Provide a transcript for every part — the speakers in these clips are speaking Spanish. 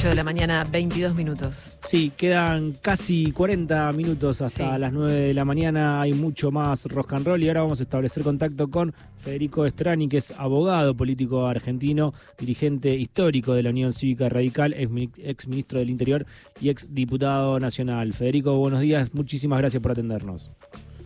8 de la mañana, 22 minutos. Sí, quedan casi 40 minutos hasta Sí. las 9 de la mañana. Hay mucho más rock and roll y ahora vamos a establecer contacto con Federico Estrani, que es abogado político argentino, dirigente histórico de la Unión Cívica Radical, ex, mini- ex ministro del Interior y ex diputado nacional. Federico, buenos días. Muchísimas gracias por atendernos.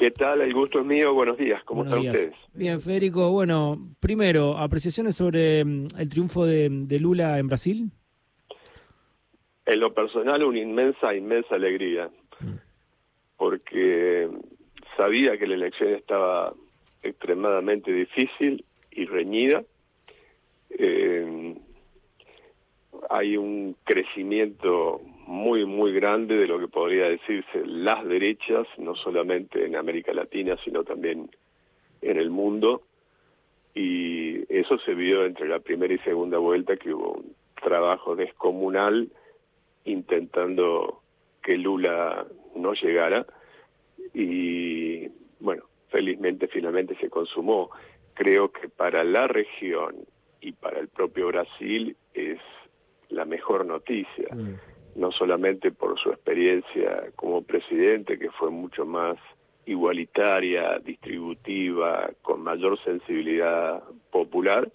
¿Qué tal? El gusto es mío. Buenos días. ¿Cómo Buenos están días. ustedes? Bien, Federico, bueno, primero, apreciaciones sobre mm, el triunfo de, de Lula en Brasil. En lo personal, una inmensa, inmensa alegría. Porque sabía que la elección estaba extremadamente difícil y reñida. Eh, hay un crecimiento muy, muy grande de lo que podría decirse las derechas, no solamente en América Latina, sino también en el mundo. Y eso se vio entre la primera y segunda vuelta, que hubo un trabajo descomunal intentando que Lula no llegara. Y bueno, felizmente finalmente se consumó. Creo que para la región y para el propio Brasil es la mejor noticia no solamente por su experiencia como presidente, que fue mucho más igualitaria, distributiva, con mayor sensibilidad popular,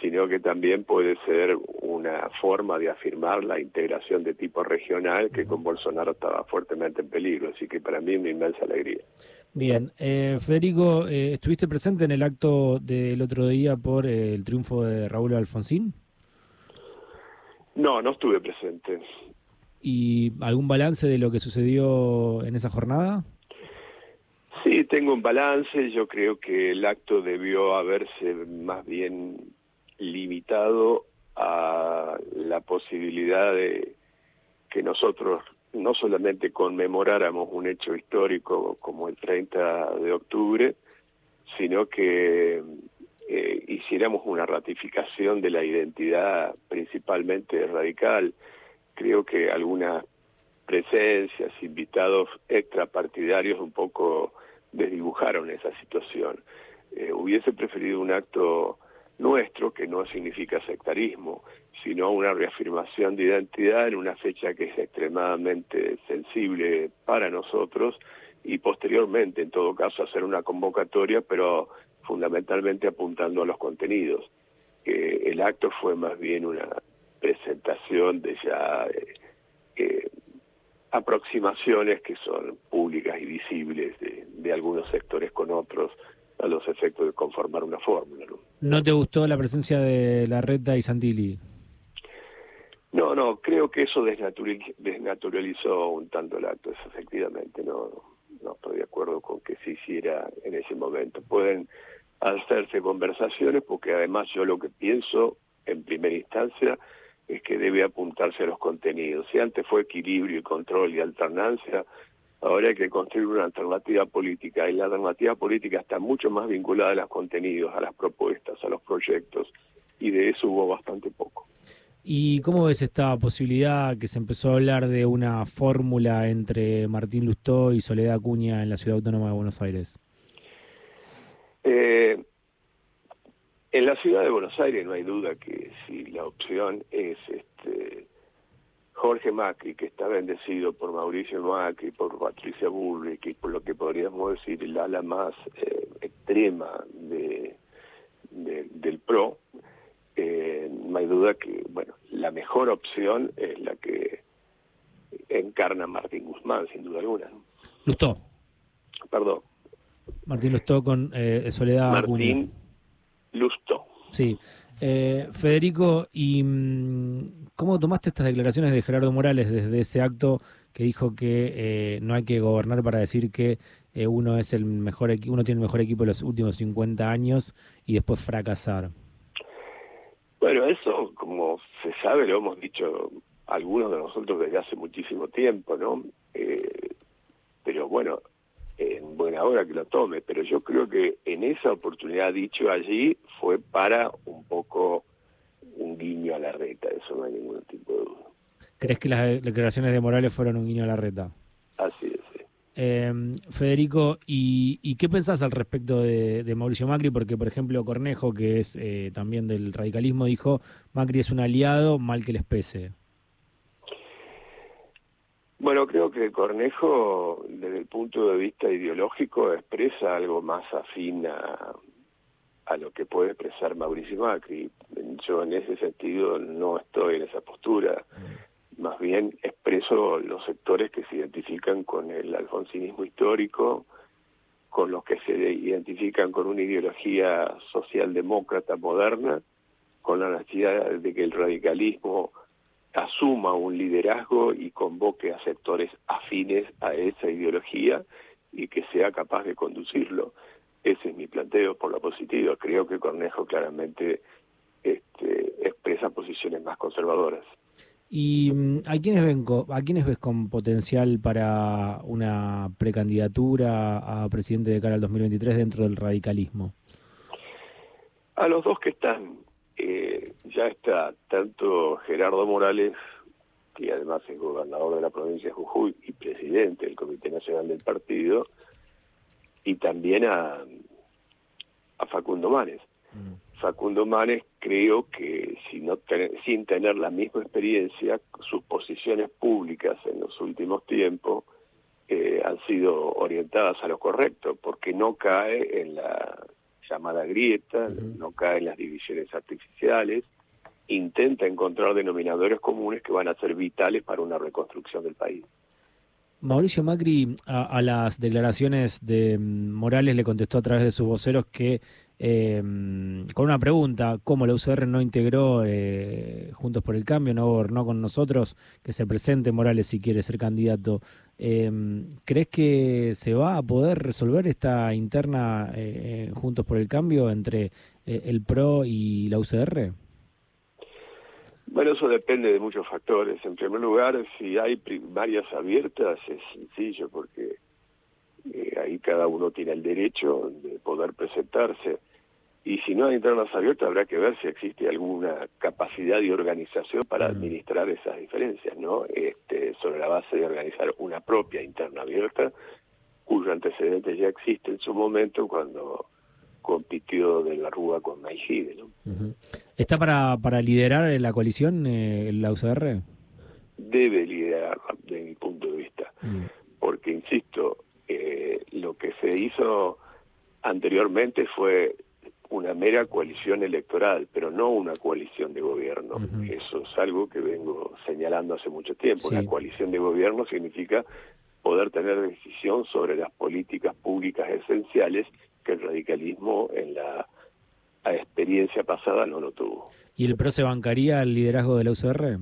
sino que también puede ser una forma de afirmar la integración de tipo regional que con Bolsonaro estaba fuertemente en peligro. Así que para mí una inmensa alegría. Bien, eh, Federico, eh, ¿estuviste presente en el acto del otro día por eh, el triunfo de Raúl Alfonsín? No, no estuve presente. ¿Y algún balance de lo que sucedió en esa jornada? Sí, tengo un balance. Yo creo que el acto debió haberse más bien limitado a la posibilidad de que nosotros no solamente conmemoráramos un hecho histórico como el 30 de octubre, sino que eh, hiciéramos una ratificación de la identidad principalmente radical. Creo que algunas presencias, invitados extrapartidarios un poco desdibujaron esa situación. Eh, hubiese preferido un acto nuestro, que no significa sectarismo, sino una reafirmación de identidad en una fecha que es extremadamente sensible para nosotros y posteriormente, en todo caso, hacer una convocatoria, pero fundamentalmente apuntando a los contenidos. El acto fue más bien una presentación de ya eh, eh, aproximaciones que son públicas y visibles de, de algunos sectores con otros a los efectos de conformar una fórmula. ¿no? ¿No te gustó la presencia de Larreta y Santilli? No, no, creo que eso desnaturalizó, desnaturalizó un tanto el acto, eso efectivamente, no, no estoy de acuerdo con que se hiciera en ese momento. Pueden hacerse conversaciones porque además yo lo que pienso en primera instancia es que debe apuntarse a los contenidos. Si antes fue equilibrio y control y alternancia, ahora hay que construir una alternativa política y la alternativa política está mucho más vinculada a los contenidos, a las propuestas, a los proyectos y de eso hubo bastante poco. ¿Y cómo ves esta posibilidad que se empezó a hablar de una fórmula entre Martín Lustó y Soledad Acuña en la Ciudad Autónoma de Buenos Aires? Eh, en la ciudad de Buenos Aires no hay duda que si la opción es este Jorge Macri, que está bendecido por Mauricio Macri, por Patricia Bullrich y por lo que podríamos decir el ala más eh, extrema de, de- del PRO, eh, no hay duda que bueno la mejor opción es la que encarna Martín Guzmán, sin duda alguna. Lustó. Perdón, Martín Lustó con eh, Soledad Acuña. Martín Lustó. Sí. Eh, Federico, ¿y mm, cómo tomaste estas declaraciones de Gerardo Morales desde ese acto que dijo que eh, no hay que gobernar para decir que eh, uno es el mejor uno tiene el mejor equipo de los últimos 50 años y después fracasar? Bueno, eso, como se sabe, lo hemos dicho algunos de nosotros desde hace muchísimo tiempo, ¿no? Eh, pero bueno, en buena hora que lo tome, pero yo creo que en esa oportunidad dicho allí fue para poco un guiño a la reta, eso no hay ningún tipo de duda. ¿Crees que las declaraciones de Morales fueron un guiño a la reta? Así es. sí. Eh, Federico, ¿y, y qué pensás al respecto de, de Mauricio Macri? Porque, por ejemplo, Cornejo, que es eh, también del radicalismo, dijo, Macri es un aliado, mal que les pese. Bueno, creo que Cornejo, desde el punto de vista ideológico, expresa algo más afín a, a lo que puede expresar Mauricio Macri. Yo en ese sentido no estoy en esa postura. Más bien expreso los sectores que se identifican con el alfonsinismo histórico, con los que se identifican con una ideología socialdemócrata moderna, con la necesidad de que el radicalismo asuma un liderazgo y convoque a sectores afines a esa ideología y que sea capaz de conducirlo. Ese es mi planteo por lo positivo. Creo que Cornejo claramente este, expresa posiciones más conservadoras. ¿Y mm, a quiénes, ven, a quiénes ves con potencial para una precandidatura a presidente de cara al 2023 dentro del radicalismo? A los dos que están. Eh, ya está tanto Gerardo Morales, que además es gobernador de la provincia de Jujuy y presidente del Comité Nacional del Partido, y también a, a Facundo Manes. Mm. Facundo Manes creo que si no sin tener la misma experiencia, sus posiciones públicas en los últimos tiempos eh, han sido orientadas a lo correcto, porque no cae en la llamada grieta, no cae en las divisiones artificiales, intenta encontrar denominadores comunes que van a ser vitales para una reconstrucción del país. Mauricio Macri a, las declaraciones de mm, Morales le contestó a través de sus voceros que eh, con una pregunta, ¿cómo la UCR no integró eh, Juntos por el Cambio, no gobernó con nosotros, que se presente Morales si quiere ser candidato? Eh, ¿Crees que se va a poder resolver esta interna Juntos por el Cambio entre el PRO y la UCR? Bueno, eso depende de muchos factores. En primer lugar, si hay primarias abiertas es sencillo porque eh, ahí cada uno tiene el derecho de poder presentarse. Y si no hay internas abiertas, habrá que ver si existe alguna capacidad de organización para mm. administrar esas diferencias, ¿no? Este, sobre la base de organizar una propia interna abierta, cuyo antecedente ya existe en su momento cuando compitió de la Rúa con Maigide. ¿no? ¿Está para, para liderar la coalición eh, la UCR? Debe liderar, desde mi punto de vista, mm. porque, insisto, eh, lo que se hizo anteriormente fue una mera coalición electoral, pero no una coalición de gobierno. Eso es algo que vengo señalando hace mucho tiempo. Una coalición de gobierno significa poder tener decisión sobre las políticas públicas esenciales que el radicalismo en la experiencia pasada no lo tuvo. ¿Y el PRO se bancaría el liderazgo de la UCR?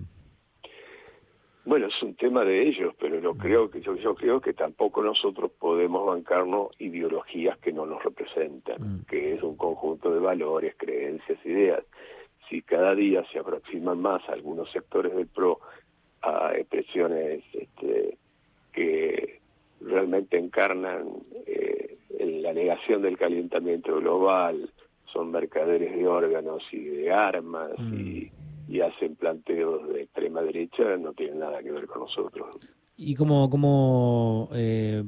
Bueno, es un tema de ellos, pero no creo que yo, yo creo que tampoco nosotros podemos bancarnos ideologías que no nos representan, mm. que es un conjunto de valores, creencias, ideas. Si cada día se aproximan más algunos sectores del PRO a expresiones este, que realmente encarnan la negación del calentamiento global, son mercaderes de órganos y de armas y, mm. hacen planteos de extrema derecha, no tienen nada que ver con nosotros. ¿Y cómo, cómo eh,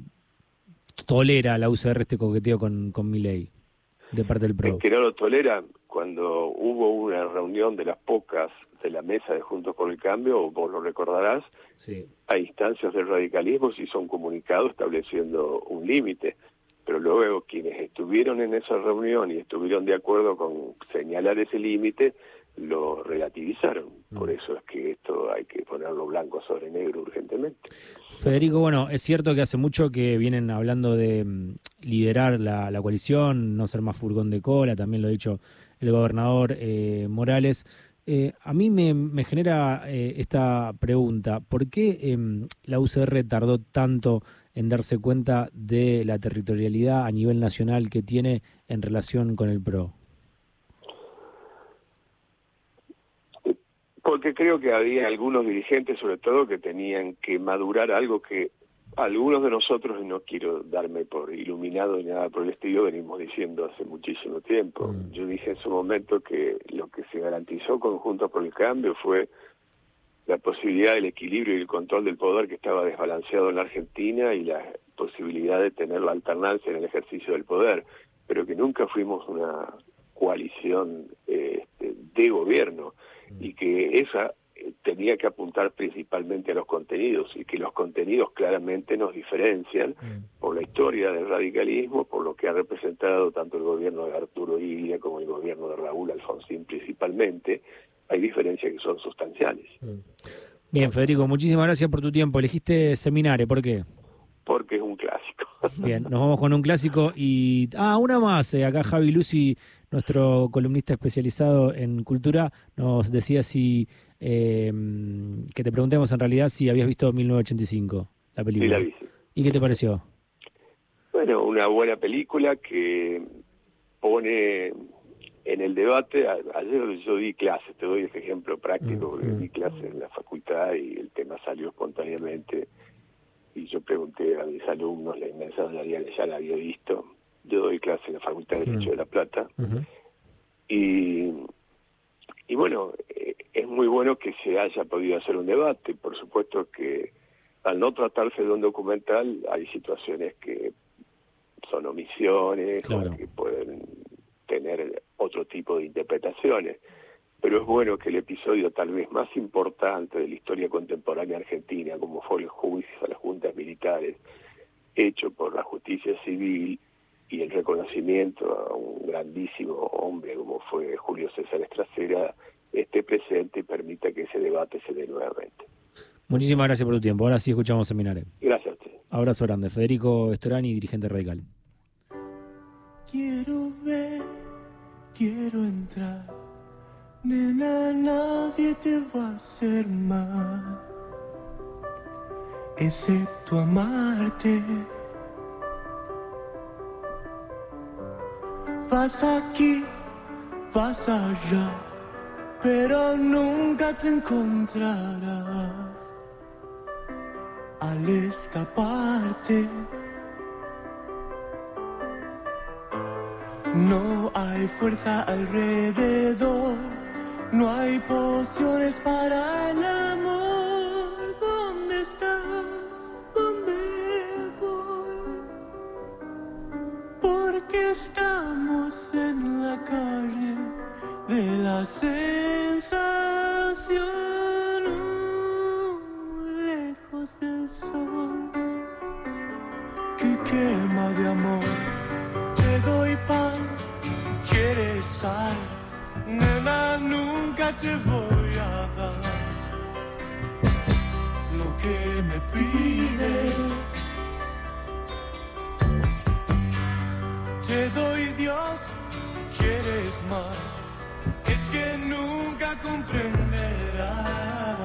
tolera la UCR este coqueteo con, con mi ley de parte del PRO? que no lo tolera cuando hubo una reunión de las pocas de la mesa de Juntos por el Cambio, vos lo recordarás, a instancias del radicalismo se hizo un comunicado estableciendo un límite, pero luego quienes estuvieron en esa reunión y estuvieron de acuerdo con señalar ese límite, lo relativizaron. Mm. Por eso es que esto hay que ponerlo blanco sobre negro urgentemente. Federico, bueno, es cierto que hace mucho que vienen hablando de mm, liderar la, la coalición, no ser más furgón de cola, también lo ha dicho el gobernador eh, Morales. Eh, a mí me, genera eh, esta pregunta, ¿por qué em, la UCR tardó tanto en darse cuenta de la territorialidad a nivel nacional que tiene en relación con el PRO? Porque creo que había algunos dirigentes, sobre todo, que tenían que madurar algo que algunos de nosotros, y no quiero darme por iluminado ni nada por el estilo, venimos diciendo hace muchísimo tiempo. Mm. Yo dije en su momento que lo que se garantizó conjunto por el Cambio fue la posibilidad del equilibrio y el control del poder que estaba desbalanceado en la Argentina y la posibilidad de tener la alternancia en el ejercicio del poder, pero que nunca fuimos una coalición este, de gobierno y que esa tenía que apuntar principalmente a los contenidos y que los contenidos claramente nos diferencian Mm. por la historia del radicalismo, por lo que ha representado tanto el gobierno de Arturo Illia como el gobierno de Raúl Alfonsín principalmente. Hay diferencias que son sustanciales. Bien, Federico, muchísimas gracias por tu tiempo. Elegiste Seminare, ¿por qué? Porque es un clásico. Bien, nos vamos con un clásico y... Ah, una más. eh, acá Javi Lucy, nuestro columnista especializado en cultura, nos decía si... eh, que te preguntemos en realidad si habías visto 1985, la Sí, película. la vi. sí. ¿Y qué te pareció? Bueno, una buena película que pone en el debate, a- ayer yo di clases, te doy este ejemplo práctico, porque di clases en la facultad y el tema salió espontáneamente y yo pregunté a mis alumnos, la inmensa mayoría ya la había visto, yo doy clases en la Facultad de Derecho de La Plata y, y bueno, eh, es muy bueno que se haya podido hacer un debate. Por supuesto que al no tratarse de un documental hay situaciones que son omisiones Claro. que pueden tener otro tipo de interpretaciones. Pero es bueno que el episodio tal vez más importante de la historia contemporánea argentina, como fue el juicio a las juntas militares, hecho por la justicia civil y el reconocimiento a un grandísimo hombre como fue Julio César Estracera, esté presente y permita que ese debate se dé nuevamente. Muchísimas gracias por tu tiempo. Ahora sí escuchamos Seminare. Gracias a usted. Abrazo grande. Federico Estorani, dirigente radical. Quiero entrar. Nena, nadie te va a hacer mal, excepto amarte. Vas aquí, vas allá, pero nunca te encontrarás al escaparte. No hay fuerza alrededor, no hay pociones para el amor. ¿Dónde estás? ¿Dónde voy? Porque estamos en la calle de la sensación, lejos del sol que quema de amor. Te doy pan, sal, nena, nunca te voy a dar lo que me pides. Te doy Dios, quieres más, es que nunca comprenderás